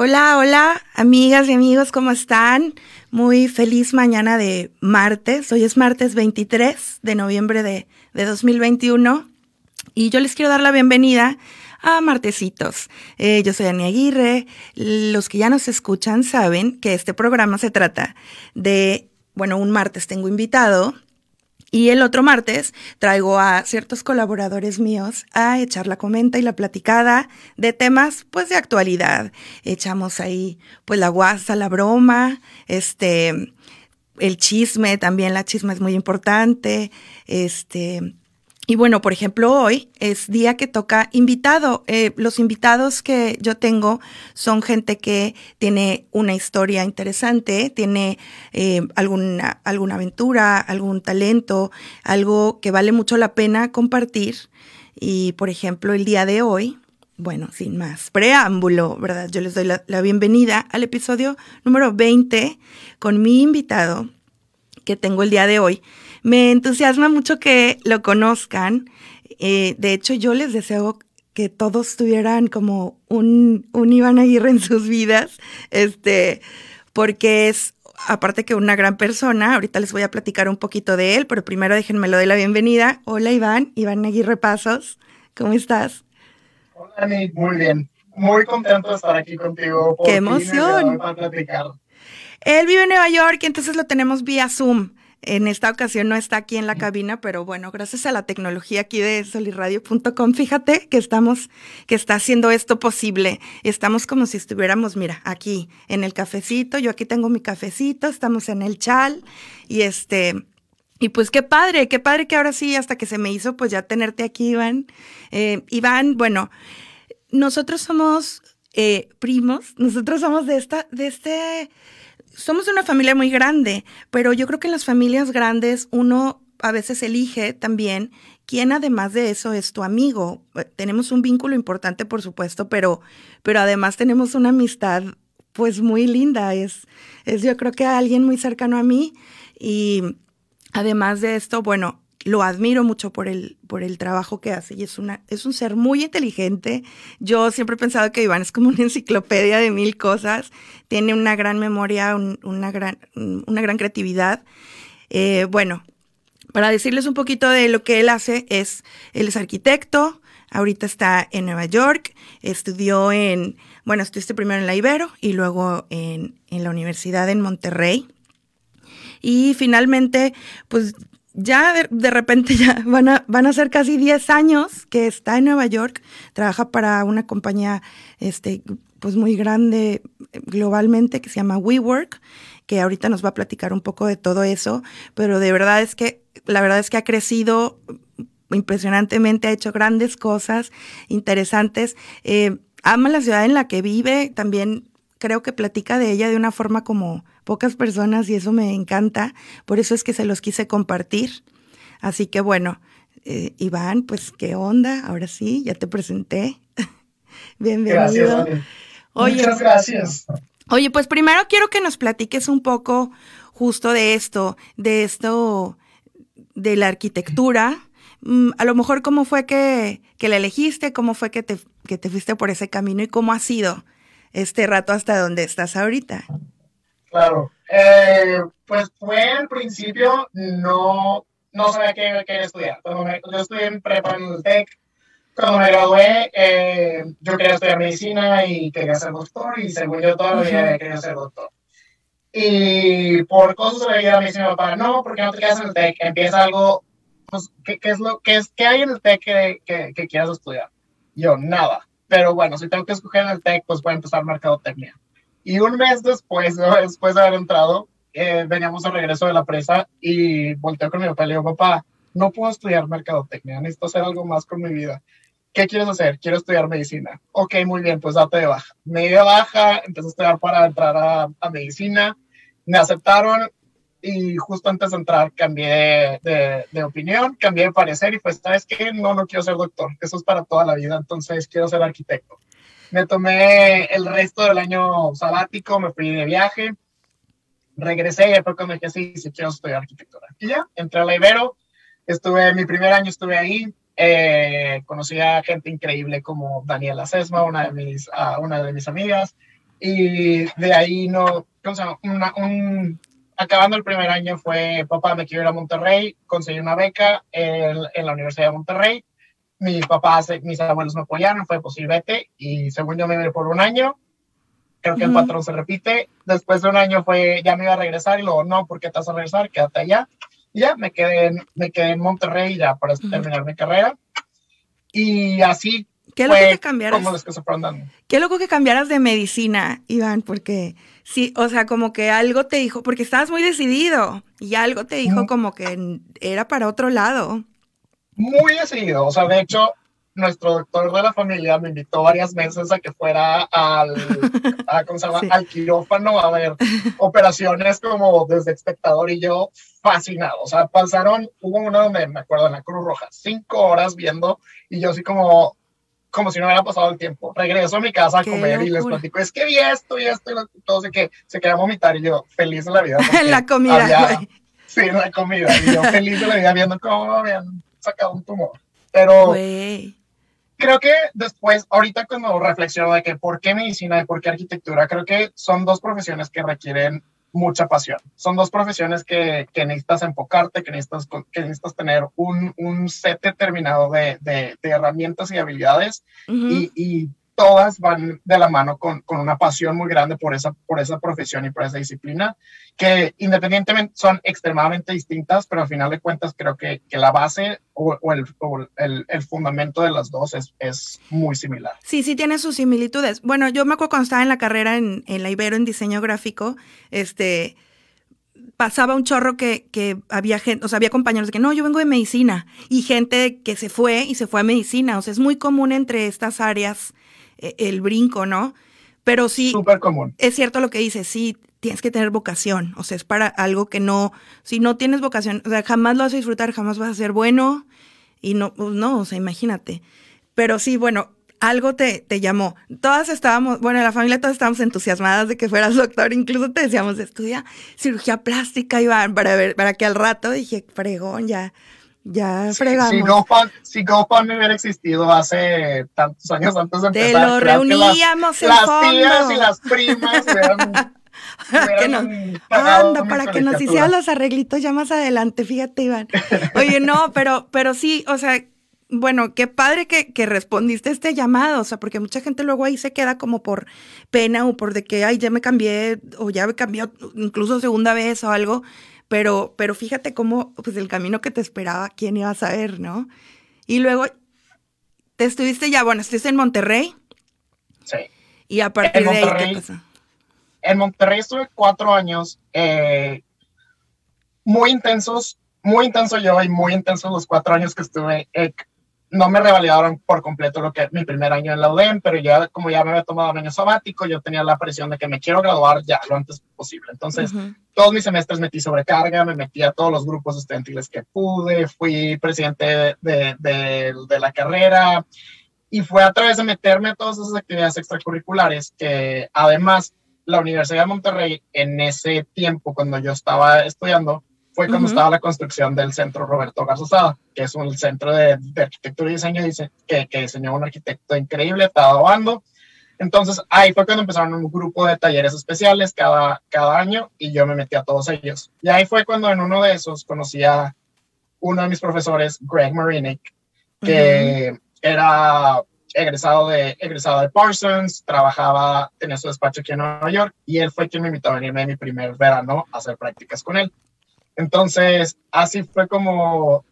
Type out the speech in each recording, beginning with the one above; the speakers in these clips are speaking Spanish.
Hola, hola, amigas y amigos, ¿cómo están? Muy feliz mañana de martes. Hoy es martes 23 de noviembre de, 2021 y yo les quiero dar la bienvenida a Martesitos. Eh, yo soy Ani Aguirre. Los que ya nos escuchan saben que este programa se trata de, bueno, un martes tengo invitado y el otro martes traigo a ciertos colaboradores míos a echar la comenta y la platicada de temas pues de actualidad. Echamos ahí pues la guasa, la broma, este el chisme, también la chisma es muy importante, este y bueno, por ejemplo, hoy es día que toca invitado. Eh, los invitados que yo tengo son gente que tiene una historia interesante, tiene eh, alguna, alguna aventura, algún talento, algo que vale mucho la pena compartir. Y por ejemplo, el día de hoy, bueno, sin más preámbulo, ¿verdad? Yo les doy la, la bienvenida al episodio número 20 con mi invitado que tengo el día de hoy me entusiasma mucho que lo conozcan. Eh, de hecho, yo les deseo que todos tuvieran como un, un Iván Aguirre en sus vidas, este, porque es, aparte que una gran persona, ahorita les voy a platicar un poquito de él, pero primero déjenme lo de la bienvenida. Hola Iván, Iván Aguirre Pasos, ¿cómo estás? Hola Ani, muy bien, muy contento de estar aquí contigo. ¡Qué emoción! Él vive en Nueva York y entonces lo tenemos vía Zoom. En esta ocasión no está aquí en la cabina, pero bueno, gracias a la tecnología aquí de solirradio.com, fíjate que estamos, que está haciendo esto posible. Estamos como si estuviéramos, mira, aquí en el cafecito, yo aquí tengo mi cafecito, estamos en el chal y este, y pues qué padre, qué padre que ahora sí, hasta que se me hizo, pues ya tenerte aquí, Iván. Eh, Iván, bueno, nosotros somos eh, primos, nosotros somos de esta, de este somos una familia muy grande, pero yo creo que en las familias grandes uno a veces elige también quién además de eso es tu amigo. Eh, tenemos un vínculo importante, por supuesto, pero, pero además tenemos una amistad pues muy linda. Es, es yo creo que alguien muy cercano a mí y además de esto, bueno, lo admiro mucho por el, por el trabajo que hace y es, una, es un ser muy inteligente. Yo siempre he pensado que Iván es como una enciclopedia de mil cosas, tiene una gran memoria, una, gran, una gran creatividad. Eh, bueno, para decirles un poquito de lo que él hace, es, él es arquitecto, ahorita está en Nueva York, estudió en, bueno, estuviste primero en la Ibero y luego en, en la Universidad en Monterrey. Y finalmente, pues ya de, repente ya van a, van a ser casi 10 años que está en Nueva York, trabaja para una compañía este, pues muy grande globalmente que se llama WeWork, que ahorita nos va a platicar un poco de todo eso, pero de verdad es que, la verdad es que ha crecido impresionantemente, ha hecho grandes cosas interesantes, eh, ama la ciudad en la que vive, también creo que platica de ella de una forma como pocas personas y eso me encanta. Por eso es que se los quise compartir. Así que bueno, eh, Iván, pues qué onda, ahora sí, ya te presenté. Bienvenido. Gracias, Muchas gracias. Oye, pues primero quiero que nos platiques un poco justo de esto, de esto, de la arquitectura. Mm, a lo mejor cómo fue que, que la elegiste, cómo fue que te, que te fuiste por ese camino y cómo ha sido este rato hasta donde estás ahorita. Claro. Eh, pues fue al principio, no, no sabía qué quería estudiar. yo estudié en prepa en el TEC. Cuando me gradué, eh, yo quería estudiar medicina y quería ser doctor, y según yo toda la vida quería ser doctor. Y por cosas de la vida me dice mi papá, no, porque no te quedas en el TEC, empieza algo, pues, ¿qué, qué es lo, qué, es, qué hay en el TEC que, que, que quieras estudiar? Yo, nada. Pero bueno, si tengo que escoger en el TEC, pues voy a empezar mercadotecnia. Y un mes después, después de haber entrado, eh, veníamos al regreso de la presa y volteé con mi papá y le digo, papá, no puedo estudiar mercadotecnia, necesito hacer algo más con mi vida. ¿qué quieres hacer? Quiero estudiar medicina. Ok, muy bien, pues date de baja. Me di de baja, empecé a estudiar para entrar a, a medicina. Me aceptaron y justo antes de entrar cambié de, de, opinión, cambié de parecer y pues, ¿sabes qué? No, no quiero ser doctor. Eso es para toda la vida, entonces quiero ser arquitecto. Me tomé el resto del año sabático, me fui de viaje, regresé y fue cuando dije, sí, sí quiero estudiar arquitectura. Y ya, entré a la Ibero, estuve, mi primer año estuve ahí, eh, conocí a gente increíble como Daniela Sesma, una de mis, una de mis amigas, y de ahí no, ¿cómo se llama? Una, un, acabando el primer año fue, papá, me quiero ir a Monterrey, conseguí una beca en, en la Universidad de Monterrey, mi papá, mis abuelos me apoyaron, fue posible vete, y según yo me iba por un año, creo que el patrón se repite, después de un año fue, ya me iba a regresar, y luego, no, ¿por qué te vas a regresar? Quédate allá, ya me quedé en, me quedé en Monterrey ya para terminar mi carrera. Y así Qué loco que cambiaras. Como los que se fueron dando. Qué loco que cambiaras de medicina, Iván, porque sí, o sea, como que algo te dijo, porque estabas muy decidido y algo te dijo como que era para otro lado. Muy decidido, o sea, de hecho, nuestro doctor de la familia me invitó varias veces a que fuera al, a, ¿cómo se llama? al quirófano a ver operaciones como desde espectador y yo fascinado. O sea, pasaron, hubo uno donde me acuerdo en la Cruz Roja, cinco horas viendo y yo así como, como si no hubiera pasado el tiempo. Regreso a mi casa a comer y les platico, es que vi esto y esto y todo, así que se quería vomitar y yo feliz de la vida. En la comida. sí, en la comida. Y yo feliz de la vida viendo cómo habían sacado un tumor. Pero creo que después, ahorita cuando reflexiono de que por qué medicina y por qué arquitectura, creo que son dos profesiones que requieren mucha pasión. Son dos profesiones que, que necesitas enfocarte, que necesitas, que necesitas tener un, un set determinado de, de, de, herramientas y habilidades y, y, todas van de la mano con, con, una pasión muy grande por esa, por esa profesión y por esa disciplina, que independientemente son extremadamente distintas, pero al final de cuentas creo que, que la base o, el, o el, el, fundamento de las dos es, es, muy similar. Sí, sí tiene sus similitudes. Bueno, yo me acuerdo cuando estaba en la carrera en, en la Ibero en diseño gráfico, este pasaba un chorro que, que, había gente, o sea, había compañeros que no, yo vengo de medicina y gente que se fue y se fue a medicina. O sea, es muy común entre estas áreas el brinco, ¿no? Pero sí. Súper común. Es cierto lo que dices, sí, tienes que tener vocación. O sea, es para algo que no. Si no tienes vocación, o sea, jamás lo vas a disfrutar, jamás vas a ser bueno. Y no, pues no, o sea, imagínate. Pero sí, bueno, algo te, te llamó. Todas estábamos, bueno, la familia todas estábamos entusiasmadas de que fueras doctor. Incluso te decíamos, estudia cirugía plástica, Iván, para ver, para que al rato dije, fregón, ya ya fregamos. Si, GoFund, si GoFundMe hubiera existido hace tantos años antes de empezar. Te lo reuníamos las, las tías y las primas hubieran, que no, anda, para que nos hicieran los arreglitos ya más adelante, fíjate, Iván. Oye, no, pero, pero sí, o sea, bueno, qué padre que, que, respondiste a este llamado, o sea, porque mucha gente luego ahí se queda como por pena o por de que, ay, ya me cambié, o ya me cambió incluso segunda vez o algo. Pero, pero fíjate cómo, pues el camino que te esperaba, quién iba a saber, ¿no? Y luego, te estuviste ya, bueno, estuviste en Monterrey. Sí. Y a partir de ahí, ¿qué pasó? En Monterrey estuve cuatro años, eh, muy intensos, muy intenso yo y muy intensos los cuatro años que estuve. Eh, no me revalidaron por completo lo que mi primer año en la UDEM, pero ya como ya me había tomado un año sabático, yo tenía la presión de que me quiero graduar ya lo antes posible. Entonces, todos mis semestres metí sobrecarga, me metí a todos los grupos estudiantiles que pude, fui presidente de, de, de, la carrera y fue a través de meterme a todas esas actividades extracurriculares que además la Universidad de Monterrey en ese tiempo, cuando yo estaba estudiando, fue cuando estaba la construcción del centro Roberto Garzosada, que es un centro de, de arquitectura y diseño dice, que, que, diseñó un arquitecto increíble, estaba Bando. Entonces ahí fue cuando empezaron un grupo de talleres especiales cada, cada año y yo me metí a todos ellos. Y ahí fue cuando en uno de esos conocí a uno de mis profesores, Greg Marinick, que era egresado de, egresado de Parsons, trabajaba, tenía su despacho aquí en Nueva York y él fue quien me invitó a venirme mi primer verano a hacer prácticas con él. Entonces, así fue como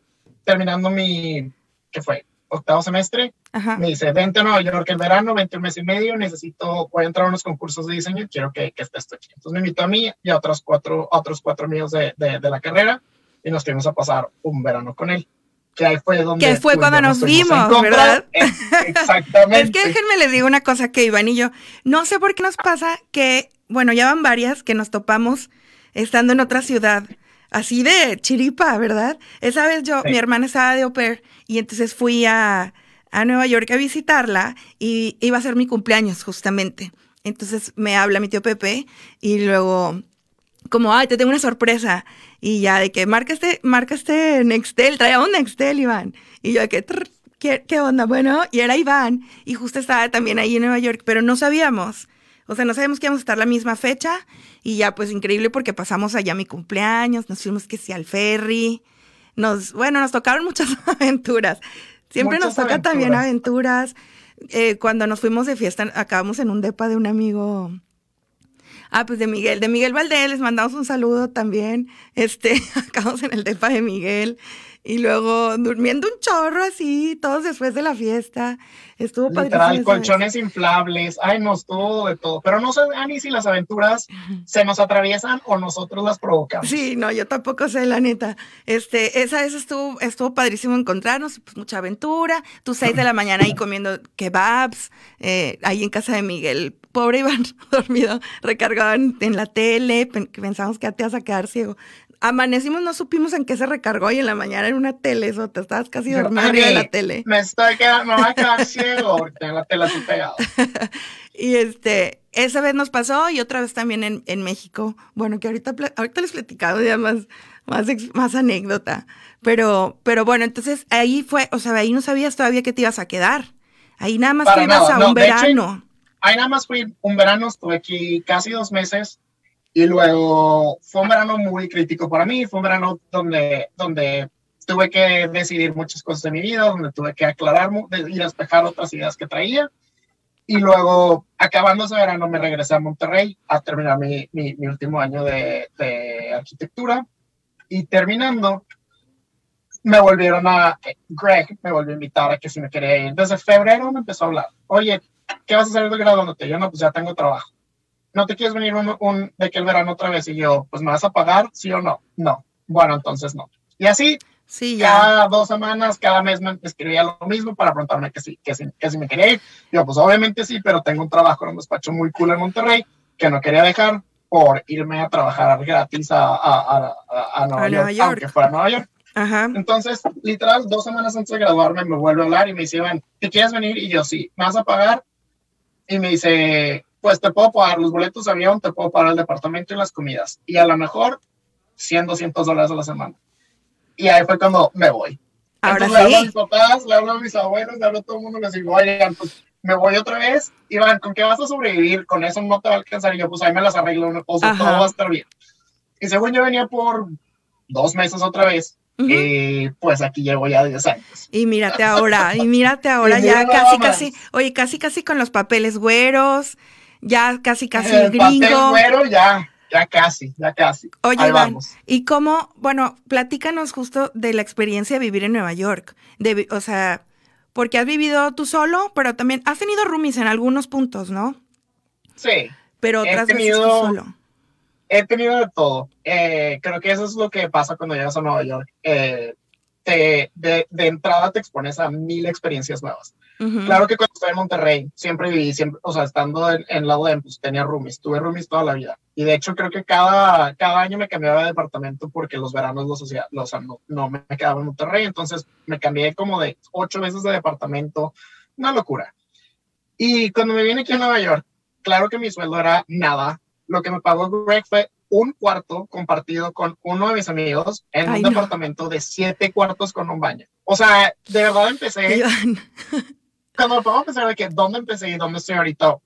terminando mi, ¿qué fue? Octavo semestre. Me dice, vente a Nueva York el verano, vente un mes y medio, necesito, voy a entrar a unos concursos de diseño, quiero que, que estés aquí. Entonces me invitó a mí y a otros cuatro, otros cuatro amigos de, de, de, la carrera y nos fuimos a pasar un verano con él. que ahí fue donde... Que fue cuando nos vimos, ¿verdad? Exactamente. es que déjenme les digo una cosa que Iván y yo, no sé por qué nos pasa que, bueno, ya van varias que nos topamos estando en otra ciudad, así de chiripa, ¿verdad? Esa vez yo, mi hermana estaba de au pair y entonces fui a, a Nueva York a visitarla y iba a ser mi cumpleaños justamente. Entonces me habla mi tío Pepe y luego como, ay, te tengo una sorpresa. Y ya de que marca este, marca este Nextel, traía un Nextel, Iván. Y yo de que, ¿qué, ¿qué, onda? Bueno, y era Iván. Y justo estaba también ahí en Nueva York, pero no sabíamos. O sea, no sabíamos que íbamos a estar la misma fecha. Y ya, pues increíble porque pasamos allá mi cumpleaños, nos fuimos que sí al ferry. Nos, bueno, nos tocaron muchas aventuras. Siempre nos toca también aventuras. Eh, cuando nos fuimos de fiesta, acabamos en un depa de un amigo Ah, pues de Miguel, de Miguel Valdés, les mandamos un saludo también. Este, acabamos en el depa de Miguel. Y luego durmiendo un chorro así, todos después de la fiesta. Estuvo Literal, colchones inflables. Ay, no, estuvo de todo. Pero no sé, Ani, si las aventuras se nos atraviesan o nosotros las provocamos. Sí, no, yo tampoco sé, la neta. Este, esa vez estuvo, estuvo padrísimo encontrarnos, pues mucha aventura. Tú seis de la mañana ahí comiendo kebabs, eh, ahí en casa de Miguel. Pobre Iván, dormido, recargado en, la tele, pensamos que te vas a quedar ciego amanecimos, no supimos en qué se recargó y en la mañana en una tele, eso, te estabas casi dormido en la tele. Me estoy quedando, me voy a quedar ciego en la tele estoy pegado. y este, esa vez nos pasó y otra vez también en, en México. Bueno, que ahorita, ahorita les he platicado ya más, más, más anécdota. Pero, pero bueno, entonces ahí fue, o sea, ahí no sabías todavía que te ibas a quedar. Ahí nada más ibas a un verano. ahí nada más fui un verano, estuve aquí casi dos meses y luego fue un verano muy crítico para mí, fue un verano donde, donde tuve que decidir muchas cosas de mi vida, donde tuve que aclarar y despejar otras ideas que traía. Y luego, acabando ese verano, me regresé a Monterrey a terminar mi, mi, último año de, de, arquitectura. Y terminando, me volvieron a, Greg me volvió a invitar a que si me quería ir. Desde febrero me empezó a hablar, oye, ¿qué vas a hacer de graduándote? Yo no, pues ya tengo trabajo. ¿No te quieres venir un, de que el verano otra vez? Y yo, pues me vas a pagar, sí o no. No. Bueno, entonces no. Y así, sí, cada dos semanas, cada mes me escribía lo mismo para preguntarme que sí, que sí, que sí me quería ir. Yo, pues obviamente sí, pero tengo un trabajo en un despacho muy cool en Monterrey que no quería dejar por irme a trabajar gratis a, a, a, Nueva, York, York, aunque fuera Nueva York. Ajá. Entonces, literal, dos semanas antes de graduarme me vuelve a hablar y me dice, Iván, ¿te quieres venir? Y yo, sí, ¿me vas a pagar? Y me dice, pues te puedo pagar los boletos de avión, te puedo pagar el departamento y las comidas. Y a lo mejor 100, 200 dólares a la semana. Y ahí fue cuando me voy. Ahora Entonces, sí. le hablo a mis papás, le hablo a mis abuelos, le hablo a todo el mundo, les digo, oigan, pues me voy otra vez. Y van, ¿con qué vas a sobrevivir? Con eso no te va a alcanzar. Y yo, pues ahí me las arreglo, una cosa, todo va a estar bien. Y según yo venía por dos meses otra vez, y pues aquí llevo ya 10 años. Y mírate ahora, y mírate ahora, ya casi, casi, oye, casi, casi con los papeles güeros, ya casi, casi el gringo. Güero, ya, ya casi, ya casi. Oye, Iván, ¿y cómo, bueno, platícanos justo de la experiencia de vivir en Nueva York? De, o sea, porque has vivido tú solo, pero también has tenido roomies en algunos puntos, ¿no? Sí. Pero otras veces tú solo. He tenido de todo. Eh, creo que eso es lo que pasa cuando llegas a Nueva York. Eh, te, de, de entrada te expones a mil experiencias nuevas. Claro que cuando estaba en Monterrey, siempre viví, siempre, o sea, estando en, en lado de pues tenía roomies, tuve roomies toda la vida. Y de hecho creo que cada, cada año me cambiaba de departamento porque los veranos los hacía, los, no, no me quedaba en Monterrey, entonces me cambié como de ocho veces de departamento, una locura. Y cuando me vine aquí a Nueva York, claro que mi sueldo era nada. Lo que me pagó Greg fue un cuarto compartido con uno de mis amigos en un departamento de siete cuartos con un baño. O sea, de verdad empecé cuando podemos pensar de que dónde empecé y dónde estoy ahorita,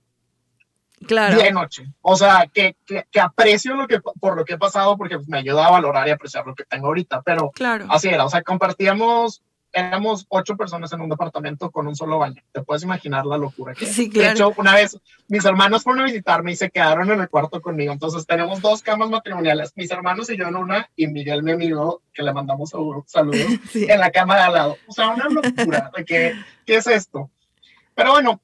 claro. día y noche. O sea, que, que, aprecio lo que, por lo que he pasado porque me ayuda a valorar y apreciar lo que tengo ahorita, pero claro. así era, o sea, compartíamos, éramos ocho personas en un departamento con un solo baño. Te puedes imaginar la locura que sí, claro. De hecho, una vez mis hermanos fueron a visitarme y se quedaron en el cuarto conmigo. Entonces tenemos dos camas matrimoniales, mis hermanos y yo en una y Miguel, mi amigo, que le mandamos saludos, en la cama de al lado. O sea, una locura de que, ¿qué es esto? Pero bueno,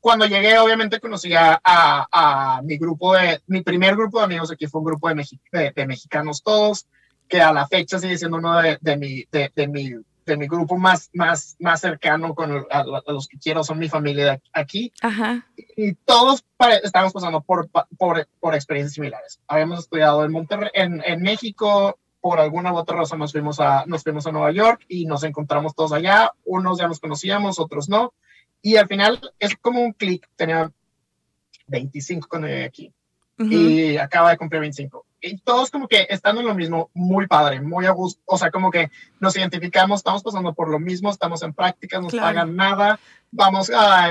cuando llegué, obviamente conocí a, a, mi grupo de, mi primer grupo de amigos aquí fue un grupo de, de, mexicanos todos, que a la fecha sigue siendo uno de, de, mi, de, mi, de mi grupo más, más, más cercano con a, los que quiero, son mi familia de aquí. Ajá. Y, todos estamos pasando por, por, por, experiencias similares. Habíamos estudiado en Monterrey, en, en México, por alguna u otra razón nos fuimos, a, nos fuimos a Nueva York y nos encontramos todos allá. Unos ya nos conocíamos, otros no. Y al final es como un clic. Tenía 25 cuando llegué aquí y acaba de cumplir 25. Y todos como que estando en lo mismo, muy padre, muy a gusto, o sea, como que nos identificamos, estamos pasando por lo mismo, estamos en prácticas, no pagan nada, vamos a,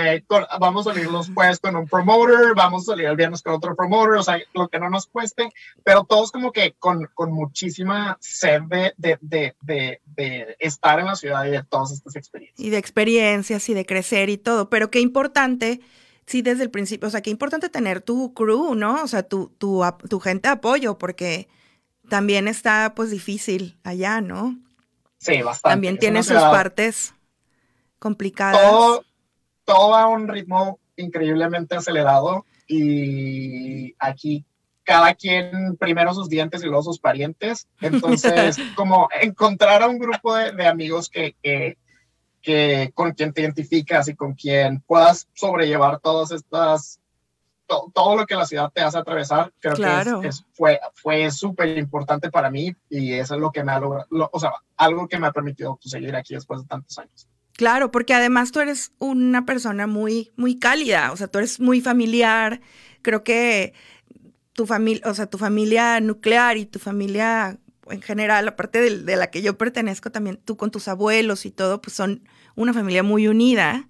vamos a salir los jueves con un promoter, vamos a salir el viernes con otro promoter, o sea, lo que no nos cueste, pero todos como que con, con muchísima sed de, de, de, de, estar en la ciudad y de todas estas experiencias. Y de experiencias y de crecer y todo, pero qué importante sí desde el principio, o sea, qué importante tener tu crew, ¿no? O sea, tu, tu, tu gente de apoyo, porque también está pues difícil allá, ¿no? Sí, bastante. También tiene sus partes complicadas. Todo, todo a un ritmo increíblemente acelerado y aquí cada quien primero sus dientes y luego sus parientes. Entonces, como encontrar a un grupo de, de amigos que, que, que con quien te identificas y con quien puedas sobrellevar todas estas, todo lo que la ciudad te hace atravesar, creo que fue, fue súper importante para mí y eso es lo que me ha logrado, o sea, algo que me ha permitido pues, seguir aquí después de tantos años. Claro, porque además tú eres una persona muy, muy cálida, o sea, tú eres muy familiar, creo que tu familia, o sea, tu familia nuclear y tu familia en general, aparte de, de, la que yo pertenezco, también tú con tus abuelos y todo, pues son una familia muy unida,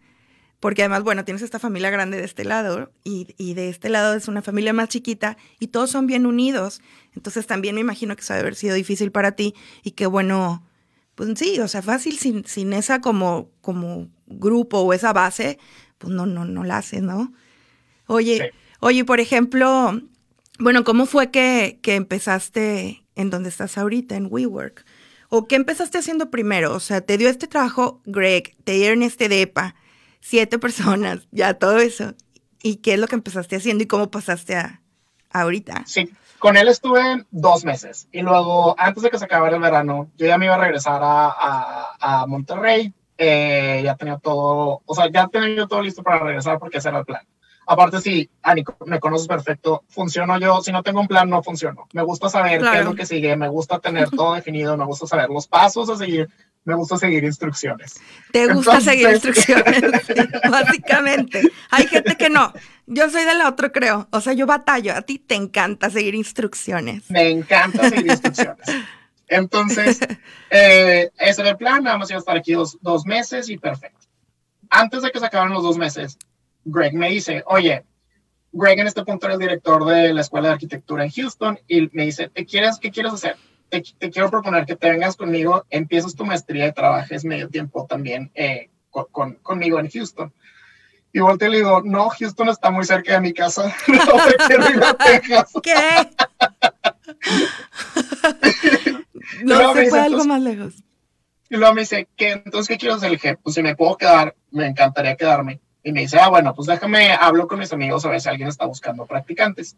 porque además, bueno, tienes esta familia grande de este lado y, y, de este lado es una familia más chiquita y todos son bien unidos. Entonces también me imagino que eso debe haber sido difícil para ti y que bueno, pues sí, o sea, fácil sin, sin esa como, como grupo o esa base, pues no, no, no la haces, ¿no? Oye, oye, por ejemplo, bueno, ¿cómo fue que, que empezaste en donde estás ahorita, en WeWork? ¿O qué empezaste haciendo primero? O sea, te dio este trabajo Greg, te dieron este DEPA, siete personas, ya todo eso. ¿Y qué es lo que empezaste haciendo y cómo pasaste a, ahorita? Sí, con él estuve dos meses y luego, antes de que se acabara el verano, yo ya me iba a regresar a, a, Monterrey. Eh, ya tenía todo, o sea, ya tenía yo todo listo para regresar porque ese era el plan. Aparte, sí, Ani, me conoces perfecto, funciono yo, si no tengo un plan, no funciono. Me gusta saber qué es lo que sigue, me gusta tener todo definido, me gusta saber los pasos a seguir, me gusta seguir instrucciones. Te gusta seguir instrucciones, básicamente. Hay gente que no. Yo soy del otro, creo. O sea, yo batallo. A ti te encanta seguir instrucciones. Me encanta seguir instrucciones. Entonces, eh, ese era el plan. Nada más iba a estar aquí dos, dos meses y perfecto. Antes de que se acabaran los dos meses, Greg me dice, oye, Greg en este punto era el director de la Escuela de Arquitectura en Houston y me dice, ¿te quieres, ¿qué quieres hacer? Te, quiero proponer que te vengas conmigo, empieces tu maestría y trabajes medio tiempo también eh, con, conmigo en Houston. Y volteo y le digo, no, Houston está muy cerca de mi casa. No me quiero ir a Texas. ¿Qué? no, se fue algo más lejos. Y luego me dice, ¿qué? Entonces, ¿qué quiero hacer? Le dije, pues si me puedo quedar, me encantaría quedarme. Y me dice, ah, bueno, pues déjame, hablo con mis amigos a ver si alguien está buscando practicantes.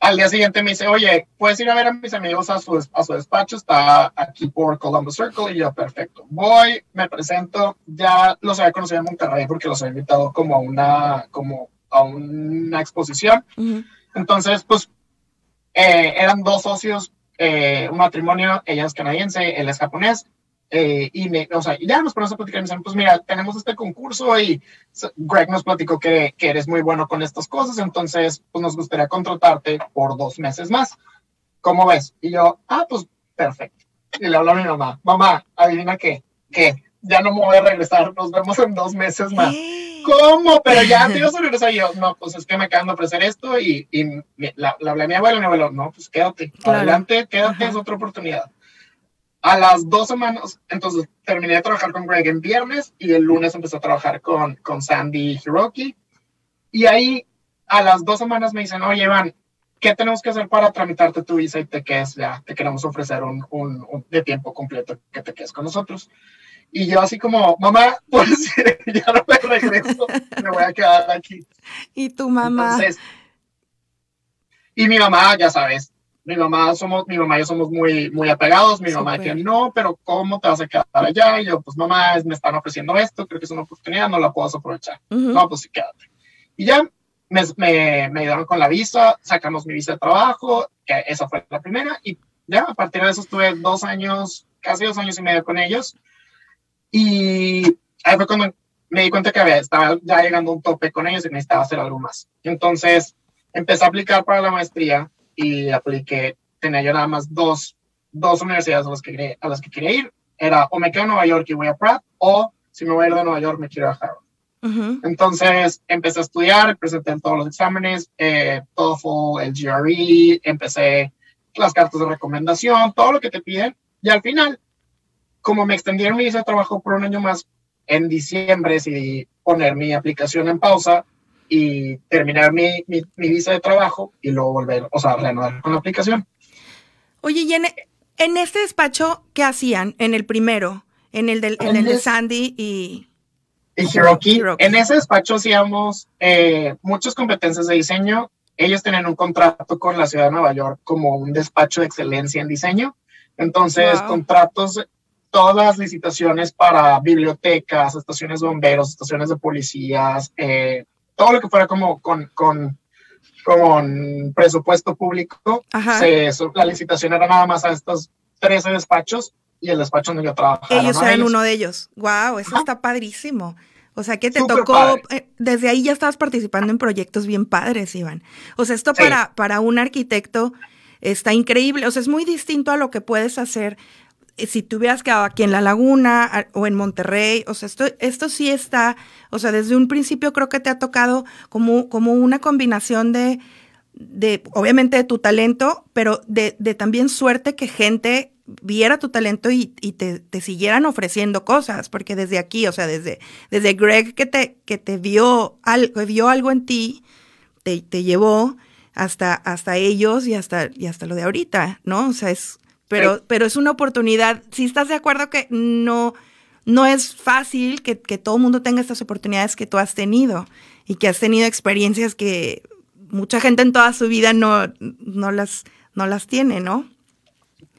Al día siguiente me dice, oye, puedes ir a ver a mis amigos a su, a su despacho, está aquí por Columbus Circle. Y yo, perfecto. Voy, me presento, ya los había conocido en Monterrey porque los había invitado como a una, como a una exposición. Entonces, pues, eh, eran dos socios, eh, un matrimonio, ella es canadiense, él es japonés, eh, y me, o sea, ya nos ponemos a platicar y me dicen, pues mira, tenemos este concurso y Greg nos platicó que, que, eres muy bueno con estas cosas, entonces pues nos gustaría contratarte por dos meses más. ¿Cómo ves? Y yo, ah, pues perfecto. Y le hablo a mi mamá, mamá, adivina qué, que ya no me voy a regresar, nos vemos en dos meses más. ¿Cómo? Pero ya te ibas a regresar. Y yo, no, pues es que me acaban de ofrecer esto y, y la, hablé a mi abuelo mi abuelo, no, pues quédate, adelante, quédate, es otra oportunidad. A las dos semanas, entonces terminé de trabajar con Greg en viernes y el lunes empecé a trabajar con, con Sandy Hiroki. Y ahí a las dos semanas me dicen, oye, Iván, ¿qué tenemos que hacer para tramitarte tu visa y te quedes ya? Te queremos ofrecer un, un, de tiempo completo que te quedes con nosotros. Y yo así como, mamá, pues ya no me regreso, me voy a quedar aquí. ¿Y tu mamá? y mi mamá, ya sabes, mi mamá somos, mi mamá y yo somos muy, muy apegados, mi mamá decía, no, pero ¿cómo te vas a quedar allá? Y yo, pues mamá, me están ofreciendo esto, creo que es una oportunidad, no la puedo aprovechar. No, pues sí, quédate. Y ya me, me, me, ayudaron con la visa, sacamos mi visa de trabajo, que esa fue la primera, y ya a partir de eso estuve dos años, casi dos años y medio con ellos. Y ahí fue cuando me di cuenta que había, estaba ya llegando a un tope con ellos y necesitaba hacer algo más. Entonces empecé a aplicar para la maestría y apliqué, tenía yo nada más dos, dos universidades a las, que quería, a las que quería ir. Era o me quedo en Nueva York y voy a Pratt, o si me voy a ir de Nueva York me quiero a Harvard. Entonces empecé a estudiar, presenté todos los exámenes, eh, TOEFL, el GRE, empecé las cartas de recomendación, todo lo que te piden. Y al final, como me extendieron mi visa de trabajo por un año más, en diciembre decidí poner mi aplicación en pausa y terminar mi, mi, visa de trabajo y luego volver, o sea, renovar con la aplicación. Oye, y en, en este despacho, ¿qué hacían? En el primero, en el, del, en el de Sandy y... Y Hiroki. En ese despacho hacíamos eh, muchas competencias de diseño. Ellos tenían un contrato con la ciudad de Nueva York como un despacho de excelencia en diseño. Entonces, contratos todas las licitaciones para bibliotecas, estaciones de bomberos, estaciones de policías, eh, todo lo que fuera como con, con, con presupuesto público, se, la licitación era nada más a estos 13 despachos y el despacho donde yo trabajaba. Ellos eran uno de ellos. Wow, eso está padrísimo. O sea que te tocó, eh, desde ahí ya estabas participando en proyectos bien padres, Iván. O sea, esto para, para un arquitecto está increíble. O sea, es muy distinto a lo que puedes hacer si te hubieras quedado aquí en La Laguna o en Monterrey, o sea, esto, esto sí está, o sea, desde un principio creo que te ha tocado como, como una combinación de, de, obviamente, de tu talento, pero de, de también suerte que gente viera tu talento y, y te, te, siguieran ofreciendo cosas, porque desde aquí, o sea, desde, desde Greg que te, que te vio, algo, vio algo en ti, te, te llevó hasta, hasta ellos y hasta, y hasta lo de ahorita, ¿no? O sea, es, pero, pero es una oportunidad. Si estás de acuerdo que no, no es fácil que, que todo el mundo tenga estas oportunidades que tú has tenido y que has tenido experiencias que mucha gente en toda su vida no, no, las, no las tiene, ¿no?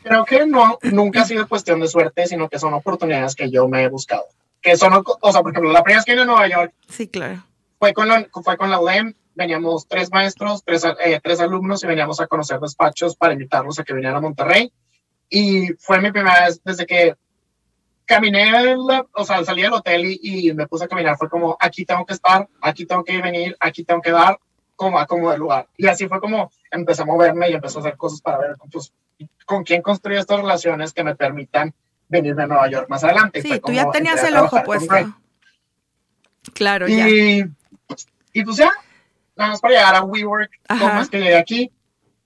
Creo que no, nunca ha sido cuestión de suerte, sino que son oportunidades que yo me he buscado. Que son, o sea, por ejemplo, la primera vez que vine a Nueva York. Sí, claro. Fue con la, fue con la UDEM, veníamos tres maestros, tres, eh, tres alumnos y veníamos a conocer despachos para invitarlos a que vinieran a Monterrey. Y fue mi primera vez desde que caminé, o sea, salí del hotel y, me puse a caminar. Fue como, aquí tengo que estar, aquí tengo que venir, aquí tengo que dar, como a como el lugar. Y así fue como empecé a moverme y empecé a hacer cosas para ver pues, con quién construir estas relaciones que me permitan venirme a Nueva York más adelante. Sí, tú ya tenías el ojo puesto. Claro, y, ya. Y pues ya, nada más para llegar a WeWork, como es que llegué aquí.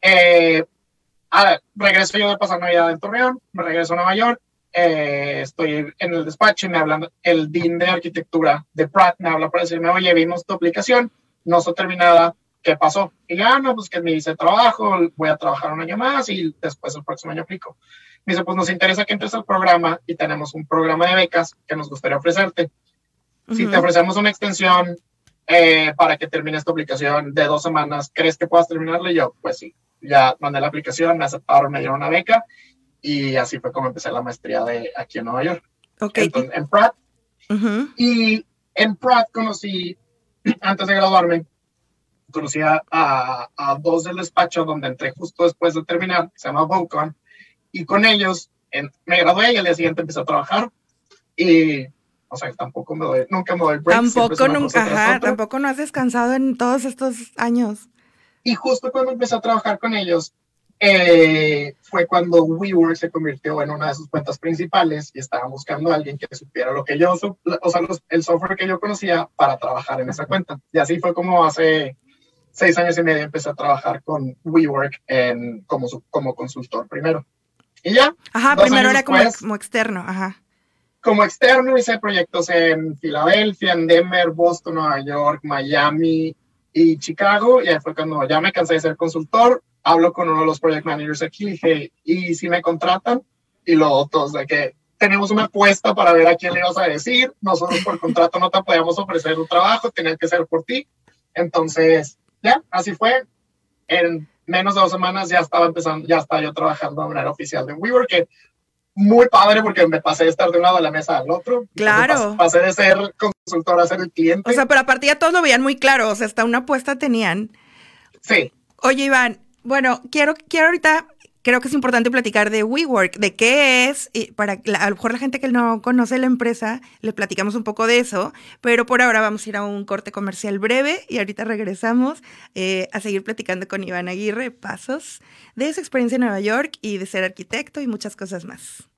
Eh, Ah, regreso yo de pasar Navidad en Torreón, me regreso a Nueva York, eh, estoy en el despacho y me hablan, el dean de arquitectura de Pratt me habla para decirme, oye, vimos tu aplicación, no está terminada, ¿qué pasó? Y ya, no, pues que me dice trabajo, voy a trabajar un año más y después el próximo año aplico. Me dice, pues nos interesa que entres al programa y tenemos un programa de becas que nos gustaría ofrecerte. Si te ofrecemos una extensión eh, para que termines tu aplicación de dos semanas, ¿crees que puedas terminarla? Y yo, pues sí ya mandé la aplicación, me aceptaron, me dieron una beca y así fue como empecé la maestría de aquí en Nueva York. Okay. en Pratt. Y en Pratt conocí, antes de graduarme, conocí a, a, dos del despacho donde entré justo después de terminar, se llama Vocon, y con ellos me gradué y al día siguiente empecé a trabajar y o sea, tampoco me doy, nunca me doy break. Tampoco nunca, tampoco no has descansado en todos estos años. Y justo cuando empecé a trabajar con ellos, eh, fue cuando WeWork se convirtió en una de sus cuentas principales y estaba buscando a alguien que supiera lo que yo, o sea, el software que yo conocía para trabajar en esa cuenta. Y así fue como hace seis años y medio empecé a trabajar con WeWork en, como, como consultor primero. Y ya. Ajá, primero era como, como externo, ajá. Como externo hice proyectos en Filadelfia, en Denver, Boston, Nueva York, Miami, y Chicago, y ahí fue cuando ya me cansé de ser consultor, hablo con uno de los project managers aquí, y dije, ¿y si me contratan? Y los otros, de que tenemos una apuesta para ver a quién le vas a decir, nosotros por contrato no te podíamos ofrecer un trabajo, tenía que ser por ti. Entonces, ya, así fue. En, menos de dos semanas ya estaba empezando, ya estaba yo trabajando de manera oficial de WeWork, que muy padre porque me pasé de estar de un lado de la mesa al otro. Claro. Pasé de ser consultor a ser el cliente. O sea, pero aparte ya todos lo veían muy claro, o sea, hasta una apuesta tenían. Sí. Oye, Iván, bueno, quiero, quiero ahorita creo que es importante platicar de WeWork, de qué es, y para a lo mejor la gente que no conoce la empresa, le platicamos un poco de eso, pero por ahora vamos a ir a un corte comercial breve y ahorita regresamos eh, a seguir platicando con Iván Aguirre, pasos de su experiencia en Nueva York y de ser arquitecto y muchas cosas más.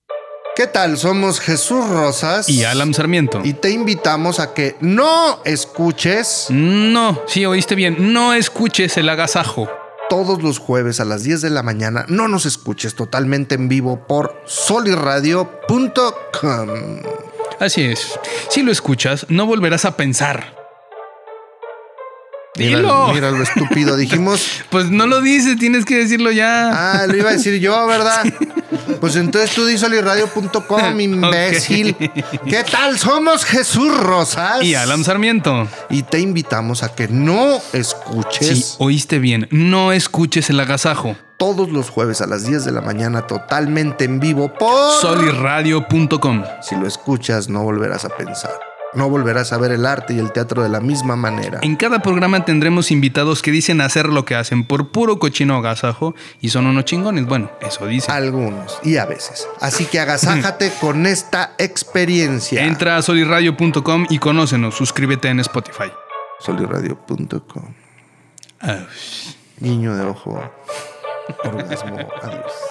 ¿Qué tal? Somos Jesús Rosas y Alan Sarmiento. Y te invitamos a que no escuches. No, sí, oíste bien, no escuches el agasajo todos los jueves a las 10 de la mañana. No nos escuches totalmente en vivo por soliradio.com. Así es. Si lo escuchas, no volverás a pensar. Dilo. Mira, lo estúpido. Dijimos. Pues no lo dices, tienes que decirlo ya. Ah, lo iba a decir yo, ¿verdad? Pues entonces tú di soliradio.com, imbécil. ¿Qué tal? Somos Jesús Rosas. Y Alan Sarmiento. Y te invitamos a que no escuches. Sí, oíste bien. No escuches el agasajo. Todos los jueves a las 10 de la mañana, totalmente en vivo por soliradio.com. Si lo escuchas, no volverás a pensar. No volverás a ver el arte y el teatro de la misma manera. En cada programa tendremos invitados que dicen hacer lo que hacen por puro cochino agasajo y son unos chingones. Bueno, eso dicen. Algunos y a veces. Así que agasájate con esta experiencia. Entra a soliradio.com y conócenos. Suscríbete en Spotify. Soliradio.com. Niño de ojo. Orgasmo. Adiós.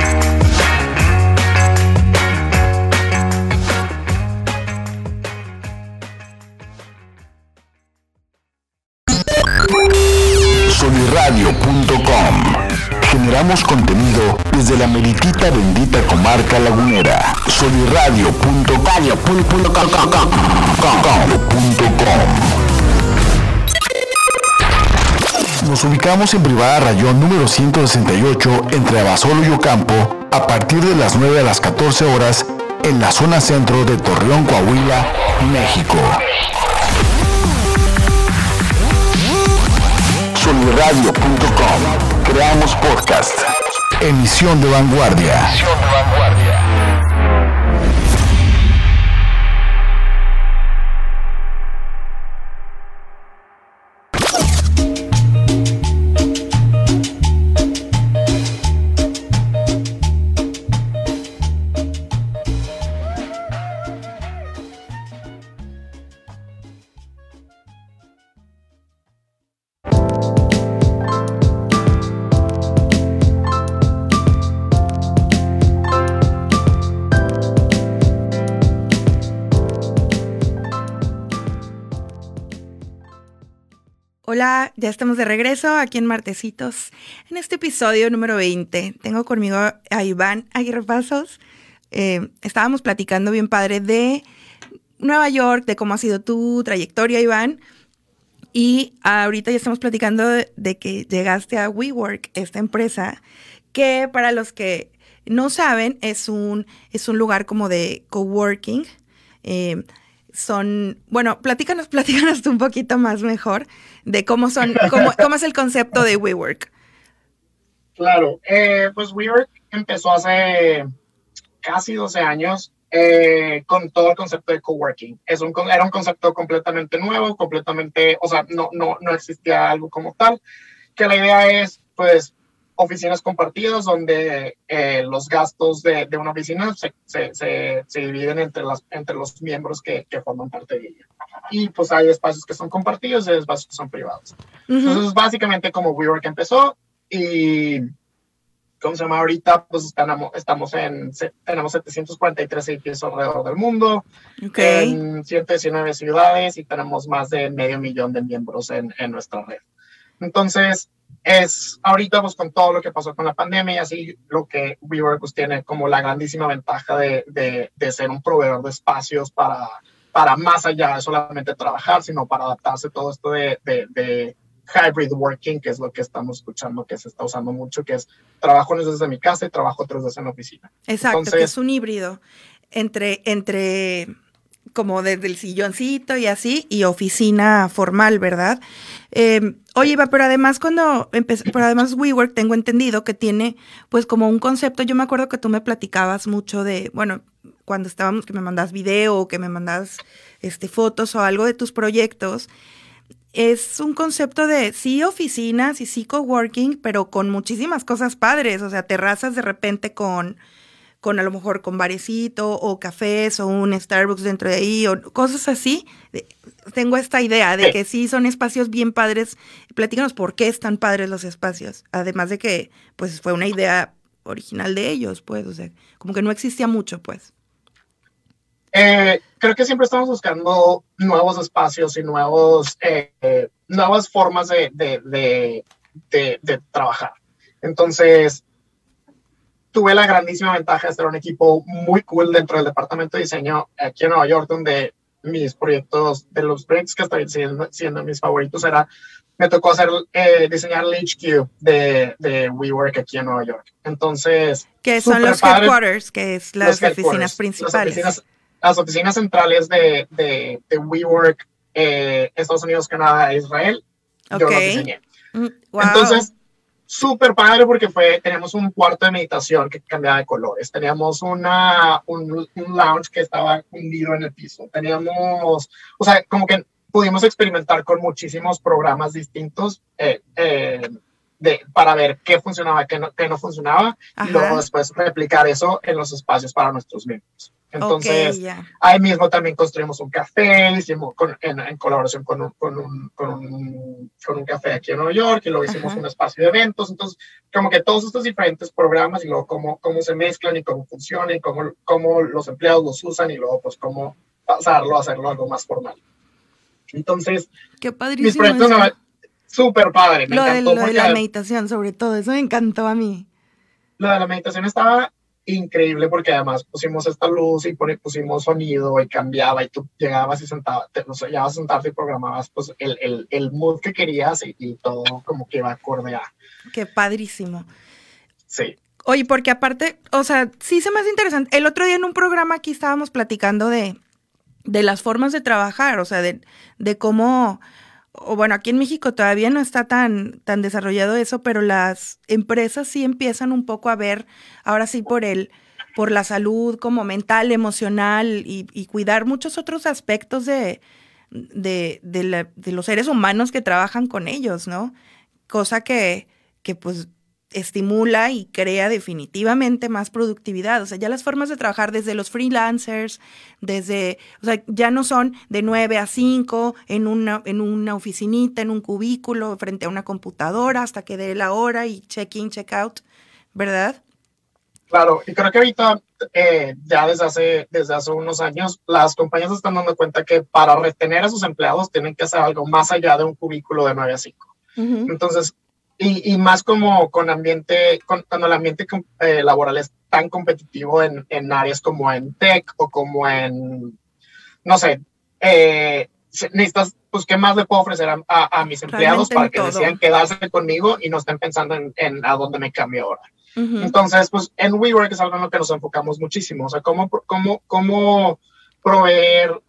Contenido desde la meritita bendita comarca lagunera. Soliradio.com. Nos ubicamos en Privada Rayón número 168 entre Abasolo y Ocampo a partir de las 9 a las 14 horas en la zona centro de Torreón, Coahuila, México. soliradio.com. Creamos podcast. Emisión de vanguardia. Emisión de vanguardia. Hola, ya estamos de regreso aquí en Martecitos. En este episodio número 20 tengo conmigo a Iván Aguirre Pasos. Eh, estábamos platicando bien padre de Nueva York, de cómo ha sido tu trayectoria, Iván. Y ahorita ya estamos platicando de, que llegaste a WeWork, esta empresa, que para los que no saben, es un, es un lugar como de coworking. Eh, son, bueno, platícanos, platícanos un poquito más mejor de cómo son, cómo, cómo es el concepto de WeWork. Claro, eh, pues WeWork empezó hace casi 12 años eh, con todo el concepto de coworking. Es un, era un concepto completamente nuevo, completamente, o sea, no, no, no existía algo como tal, que la idea es, pues, oficinas compartidas donde eh, los gastos de, de una oficina se, se, se, dividen entre, las, entre los miembros que, que, forman parte de ella. Y pues hay espacios que son compartidos y espacios que son privados. Entonces, básicamente como WeWork empezó y, ¿cómo se llama ahorita? Pues estamos, estamos en, tenemos 743 edificios alrededor del mundo, en 119 ciudades y tenemos más de medio millón de miembros en, en nuestra red. Entonces, es ahorita pues con todo lo que pasó con la pandemia y así lo que WeWork pues, tiene como la grandísima ventaja de, de, de, ser un proveedor de espacios para, para más allá de solamente trabajar, sino para adaptarse todo esto de, de, hybrid working, que es lo que estamos escuchando que se está usando mucho, que es trabajo desde mi casa y trabajo tres veces en la oficina. Exacto, que es un híbrido entre, entre como desde el silloncito y así, y oficina formal, ¿verdad? Eh, oye, Eva, pero además cuando empecé, pero además WeWork tengo entendido que tiene pues como un concepto, yo me acuerdo que tú me platicabas mucho de, bueno, cuando estábamos, que me mandas video o que me mandas este, fotos o algo de tus proyectos, es un concepto de sí oficinas y sí coworking, pero con muchísimas cosas padres, o sea, terrazas de repente con con a lo mejor con barecito o cafés o un Starbucks dentro de ahí o cosas así. Tengo esta idea de que sí son espacios bien padres. Platícanos por qué están padres los espacios. Además de que pues fue una idea original de ellos, pues, o sea, como que no existía mucho, pues. Eh, creo que siempre estamos buscando nuevos espacios y nuevos, eh, nuevas formas de, de, de trabajar. Entonces, tuve la grandísima ventaja de ser un equipo muy cool dentro del departamento de diseño aquí en Nueva York, donde mis proyectos, de los proyectos que estoy siendo, siendo mis favoritos, era, me tocó hacer, eh, diseñar el HQ de, de WeWork aquí en Nueva York. Entonces... Que son los headquarters, que es las oficinas principales. Las oficinas, centrales de, de, de WeWork, eh, Estados Unidos, Canadá e Israel, yo los diseñé. Mm, Entonces, súper padre porque fue, teníamos un cuarto de meditación que cambiaba de colores, teníamos una, un, un, lounge que estaba hundido en el piso, teníamos, o sea, como que pudimos experimentar con muchísimos programas distintos eh, eh, de, para ver qué funcionaba, qué no, qué no funcionaba, y luego después replicar eso en los espacios para nuestros miembros. Entonces, ahí mismo también construimos un café, hicimos en, colaboración con un, con, un, con, un, con un, café aquí en Nueva York, y luego hicimos un espacio de eventos. Entonces, como que todos estos diferentes programas y luego cómo, cómo se mezclan y cómo funcionan y cómo, cómo los empleados los usan y luego pues cómo pasarlo a hacerlo algo más formal. Entonces, Qué mis proyectos súper padre. Me lo encantó de, lo de la meditación, sobre todo, eso me encantó a mí. Lo de la meditación estaba increíble porque además pusimos esta luz y pusimos sonido y cambiaba y tú llegabas y sentabas, te, o sea, a sentarte y programabas pues el, el, el mood que querías y, todo como que iba acorde a. Qué padrísimo. Sí. Oye, porque aparte, o sea, sí se me hace interesante. El otro día en un programa aquí estábamos platicando de, de las formas de trabajar, o sea, de, de cómo o bueno, aquí en México todavía no está tan, tan desarrollado eso, pero las empresas sí empiezan un poco a ver, ahora sí, por el, por la salud como mental, emocional y, y cuidar muchos otros aspectos de, de, de, los seres humanos que trabajan con ellos, ¿no? Cosa que, que pues estimula y crea definitivamente más productividad. O sea, ya las formas de trabajar desde los freelancers, desde, o sea, ya no son de 9 a 5 en una, en una oficinita, en un cubículo, frente a una computadora hasta que dé la hora y check in, check out, ¿verdad? Claro, y creo que ahorita, eh, ya desde hace, desde hace unos años, las compañías están dando cuenta que para retener a sus empleados tienen que hacer algo más allá de un cubículo de 9 a 5. Entonces, y, y, más como con ambiente, cuando el ambiente eh, laboral es tan competitivo en, en, áreas como en tech o como en, no sé, eh, necesitas, pues, ¿qué más le puedo ofrecer a, a, mis empleados para que decidan quedarse conmigo y no estén pensando en, en a dónde me cambio ahora? Entonces, pues en WeWork es algo en lo que nos enfocamos muchísimo, o sea, cómo, cómo, cómo proveer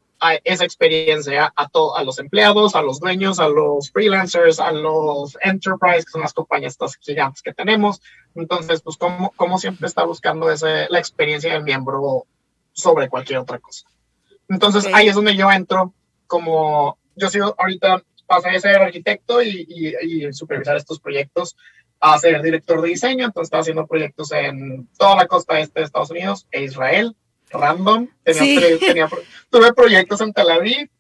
esa experiencia a, todos a los empleados, a los dueños, a los freelancers, a los enterprise, que son las compañías estas gigantes que tenemos. Entonces, pues como, como siempre está buscando ese, la experiencia del miembro sobre cualquier otra cosa. Entonces, ahí es donde yo entro como, yo sigo ahorita, pasé de ser arquitecto y, y, y supervisar estos proyectos a ser director de diseño, entonces estaba haciendo proyectos en toda la costa este de Estados Unidos e Israel, random. Tenía, tuve proyectos en Tel Aviv.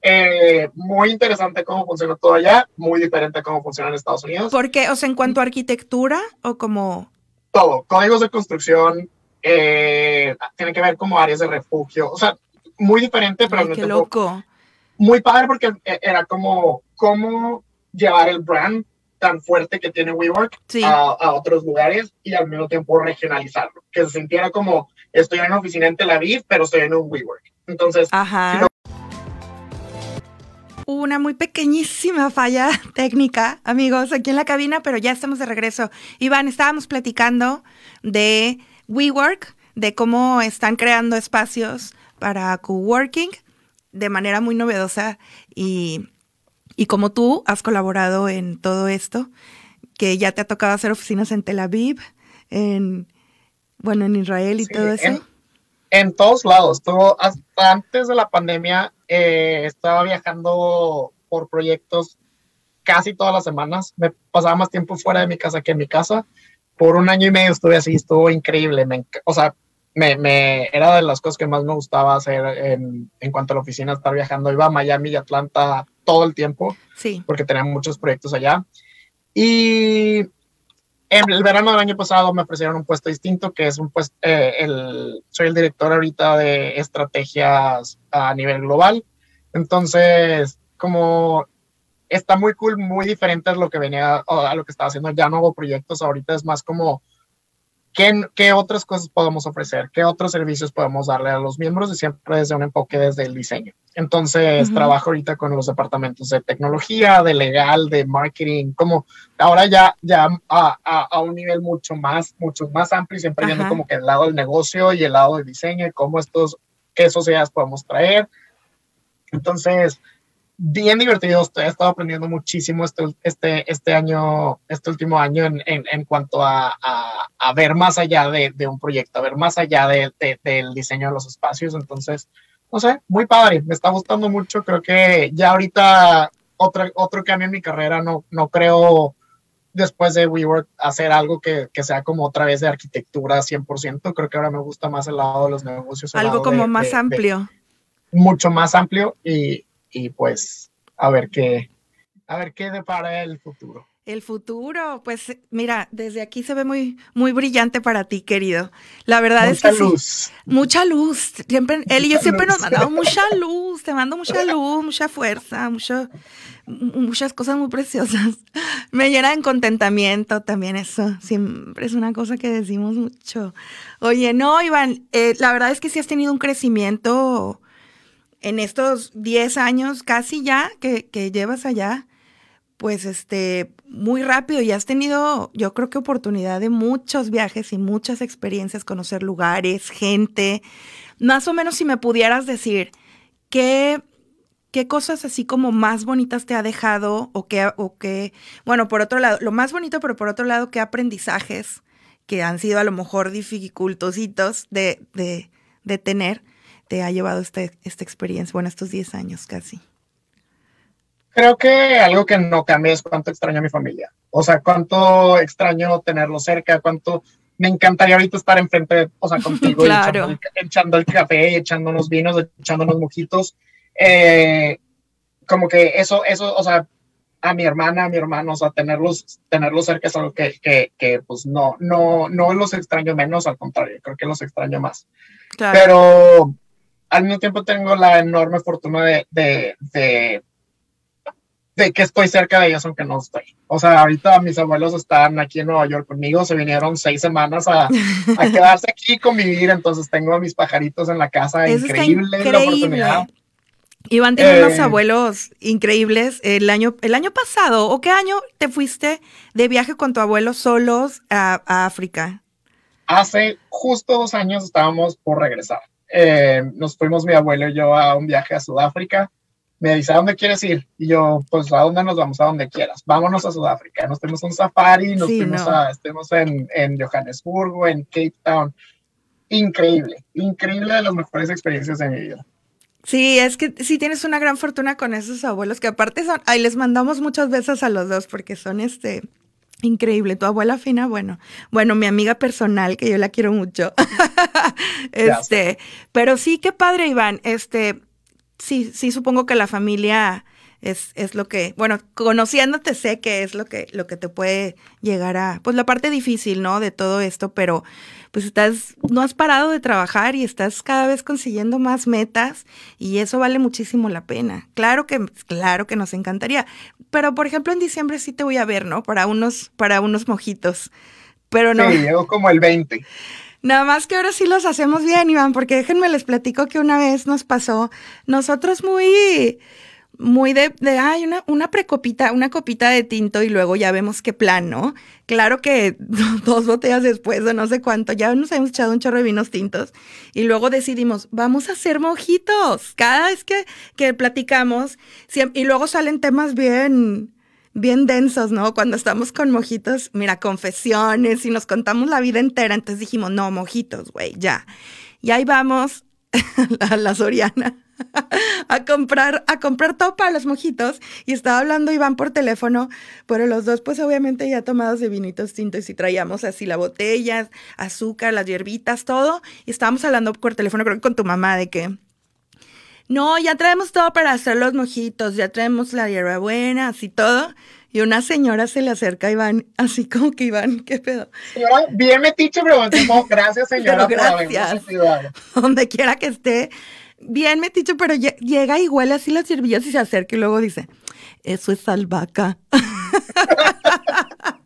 Eh, muy interesante cómo funciona todo allá, muy diferente a cómo funciona en Estados Unidos. ¿Por qué? O sea, en cuanto a arquitectura o como... Todo, códigos de construcción, eh, tiene que ver como áreas de refugio, o sea, muy diferente, pero... loco. Muy padre porque era como cómo llevar el brand tan fuerte que tiene WeWork a, otros lugares y al mismo tiempo regionalizarlo, que se sintiera como estoy en una oficina en Tel Aviv, pero estoy en un WeWork. Entonces, una muy pequeñísima falla técnica, amigos, aquí en la cabina, pero ya estamos de regreso. Iván, estábamos platicando de WeWork, de cómo están creando espacios para coworking de manera muy novedosa y, y como tú has colaborado en todo esto, que ya te ha tocado hacer oficinas en Tel Aviv, en, bueno, en Israel y todo eso. En, todos lados. Todo, hasta antes de la pandemia eh, estaba viajando por proyectos casi todas las semanas. Me pasaba más tiempo fuera de mi casa que en mi casa. Por un año y medio estuve así, estuvo increíble. Me, o sea, me, me, era de las cosas que más me gustaba hacer en, en, cuanto a la oficina, estar viajando. Iba a Miami y Atlanta todo el tiempo, sí. porque tenía muchos proyectos allá. Y en el verano del año pasado me ofrecieron un puesto distinto, que es un puesto, eh, el, soy el director ahorita de estrategias a nivel global. Entonces, como está muy cool, muy diferente a lo que venía, a lo que estaba haciendo, ya no hago proyectos, ahorita es más como ¿Qué, otras cosas podemos ofrecer? ¿Qué otros servicios podemos darle a los miembros? Y siempre desde un enfoque desde el diseño. Entonces, trabajo ahorita con los departamentos de tecnología, de legal, de marketing, como ahora ya, ya a, a, un nivel mucho más, mucho más amplio, siempre viendo como que el lado del negocio y el lado del diseño y cómo estos, qué sociedades podemos traer. Entonces, bien divertido. He estado aprendiendo muchísimo este, este, este año, este último año en, en, cuanto a, a, ver más allá de, de, un proyecto, a ver más allá de, del diseño de los espacios. Entonces, no sé, muy padre. Me está gustando mucho. Creo que ya ahorita otro, otro cambio en mi carrera. No, no creo después de WeWork hacer algo que, que, sea como otra vez de arquitectura 100%. Creo que ahora me gusta más el lado de los negocios. Algo como más amplio. mucho más amplio y, y pues a ver qué, a ver qué depara el futuro. El futuro, pues mira, desde aquí se ve muy, muy brillante para ti, querido. La verdad es que luz. mucha luz. Siempre, él y yo siempre nos mandamos mucha luz. Te mando mucha luz, mucha fuerza, mucho, muchas cosas muy preciosas. Me llena de contentamiento también eso. Siempre es una cosa que decimos mucho. Oye, no, Iván, eh, la verdad es que sí has tenido un crecimiento en estos 10 años casi ya que, llevas allá, pues este, muy rápido y has tenido, yo creo que oportunidad de muchos viajes y muchas experiencias, conocer lugares, gente. Más o menos si me pudieras decir, ¿qué, qué cosas así como más bonitas te ha dejado o qué, o qué, bueno, por otro lado, lo más bonito, pero por otro lado, qué aprendizajes que han sido a lo mejor dificultositos de, de, de tener? Te ha llevado este, esta experiencia, bueno, estos 10 años casi? Creo que algo que no cambia es cuánto extraño a mi familia. O sea, cuánto extraño tenerlo cerca, cuánto me encantaría ahorita estar enfrente, o sea, contigo, echando, el, café, echando unos vinos, echando unos mojitos. Eh, como que eso, eso, o sea, a mi hermana, a mi hermano, o sea, tenerlos, tenerlos cerca es algo que, que, que, pues no, no, no los extraño menos, al contrario, creo que los extraño más. Pero al mismo tiempo tengo la enorme fortuna de, de, de, que estoy cerca de ellos aunque no estoy. O sea, ahorita mis abuelos están aquí en Nueva York conmigo, se vinieron seis semanas a, a quedarse aquí y convivir, entonces tengo a mis pajaritos en la casa, increíble, la oportunidad. Iván tiene unos eh, abuelos increíbles. El año, el año pasado, ¿o qué año te fuiste de viaje con tu abuelo solos a, a África? Hace justo dos años estábamos por regresar. Eh, nos fuimos mi abuelo y yo a un viaje a Sudáfrica. Me dice, ¿a dónde quieres ir? Y yo, pues, ¿a dónde nos vamos? A donde quieras. Vámonos a Sudáfrica. Nos fuimos a un safari, nos fuimos a, estuvimos en, en Johannesburgo, en Cape Town. Increíble, increíble de las mejores experiencias de mi vida. Sí, es que sí tienes una gran fortuna con esos abuelos que aparte son, ahí les mandamos muchas veces a los dos porque son este, Increíble, tu abuela fina, bueno, bueno, mi amiga personal, que yo la quiero mucho. este, pero sí, qué padre, Iván. Este, sí, sí, supongo que la familia Es, es lo que, bueno, conociéndote sé que es lo que, lo que te puede llegar a, pues la parte difícil, ¿no? De todo esto, pero pues estás, no has parado de trabajar y estás cada vez consiguiendo más metas y eso vale muchísimo la pena. Claro que, claro que nos encantaría, pero por ejemplo en diciembre sí te voy a ver, ¿no? Para unos, para unos mojitos, pero no. Sí, llego como el 20. Nada más que ahora sí los hacemos bien, Iván, porque déjenme les platico que una vez nos pasó, nosotros muy, muy de, de ay, una, una precopita, una copita de tinto y luego ya vemos qué plan, ¿no? Claro que dos botellas después de no sé cuánto, ya nos hemos echado un chorro de vinos tintos y luego decidimos, vamos a hacer mojitos. Cada vez que, que platicamos, y luego salen temas bien, bien densos, ¿no? Cuando estamos con mojitos, mira, confesiones y nos contamos la vida entera, entonces dijimos, no, mojitos, güey, ya. Y ahí vamos a la Soriana a comprar, a comprar todo para los mojitos y estaba hablando Iván por teléfono, pero los dos pues obviamente ya tomados de vinitos tintos y traíamos así la botella, azúcar, las hierbitas, todo, y estábamos hablando por teléfono creo que con tu mamá de que no, ya traemos todo para hacer los mojitos, ya traemos la hierbabuena, así todo. Y una señora se le acerca a Iván, así como que Iván, ¿qué pedo? Señora, bien metiche, pero gracias señora pero gracias. Donde quiera que esté, bien metiche, pero llega y huele así las hierbillas y se acerca y luego dice, eso es albahaca.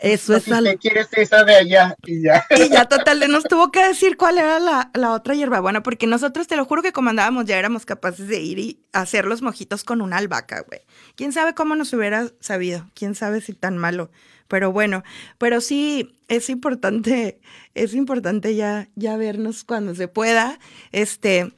Eso es algo. quieres esa de allá y ya. Y ya total, nos tuvo que decir cuál era la, la otra hierba. Bueno, porque nosotros, te lo juro que como andábamos, ya éramos capaces de ir y hacer los mojitos con una albahaca, güey. ¿Quién sabe cómo nos hubiera sabido? ¿Quién sabe si tan malo? Pero bueno, pero sí es importante, es importante ya, ya vernos cuando se pueda. Este,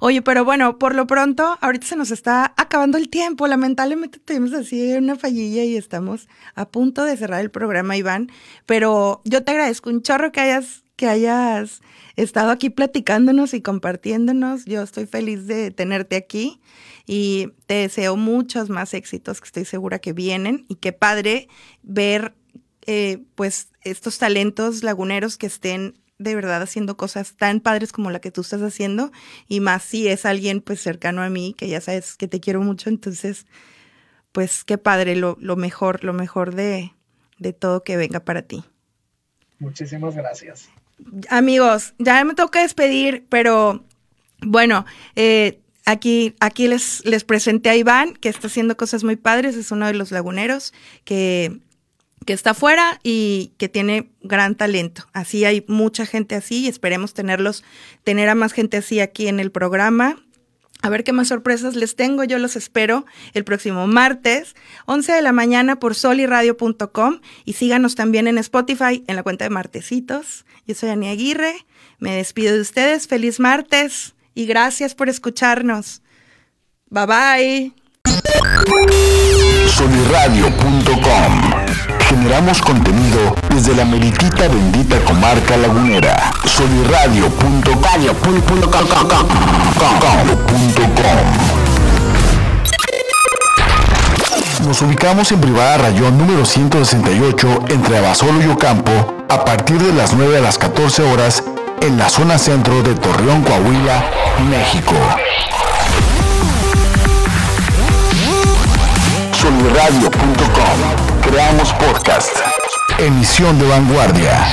Oye, pero bueno, por lo pronto, ahorita se nos está acabando el tiempo. Lamentablemente tenemos así una fallilla y estamos a punto de cerrar el programa, Iván. Pero yo te agradezco un chorro que hayas, que hayas estado aquí platicándonos y compartiéndonos. Yo estoy feliz de tenerte aquí y te deseo muchos más éxitos que estoy segura que vienen y qué padre ver eh, pues estos talentos laguneros que estén de verdad haciendo cosas tan padres como la que tú estás haciendo y más si es alguien pues cercano a mí, que ya sabes que te quiero mucho, entonces pues qué padre, lo, lo mejor, lo mejor de, de todo que venga para ti. Muchísimas gracias. Amigos, ya me toca despedir, pero bueno, eh, aquí, aquí les, les presenté a Iván, que está haciendo cosas muy padres, es uno de los laguneros que que está afuera y que tiene gran talento. Así hay mucha gente así y esperemos tenerlos, tener a más gente así aquí en el programa. A ver qué más sorpresas les tengo. Yo los espero el próximo martes, 11 de la mañana por soliradio.com y síganos también en Spotify en la cuenta de Martesitos. Yo soy Ani Aguirre. Me despido de ustedes. Feliz martes y gracias por escucharnos. Bye bye. Soliradio.com Generamos contenido desde la meritita bendita comarca lagunera. Soliradio.com Nos ubicamos en Privada Rayón número 168 entre Abasolo y Ocampo a partir de las 9 a las 14 horas en la zona centro de Torreón, Coahuila, México. Soliradio.com Creamos podcast. Emisión de vanguardia.